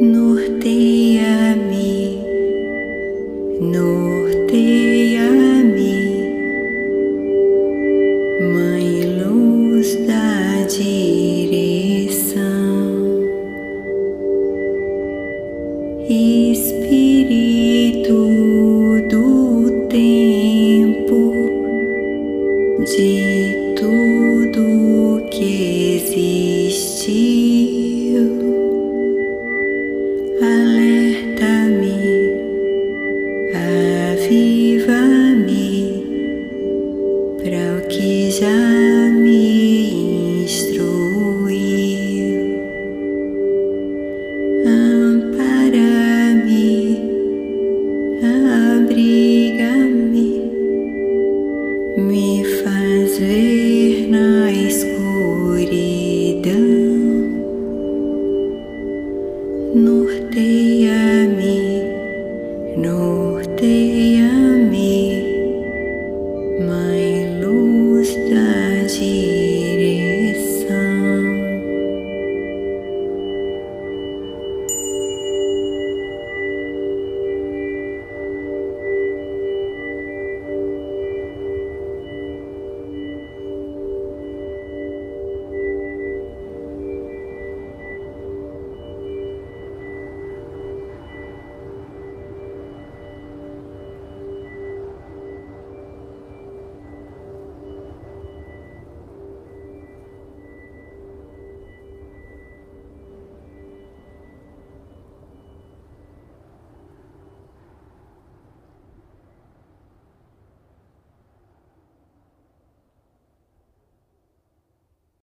Norteia-me, norteia-me, Mãe Luz da direção, Espírito do tempo de tudo que aviva-me para o que já me instruiu, ampara-me, abriga-me, me faz ver na escuridão. Norteia-me, norteia-me,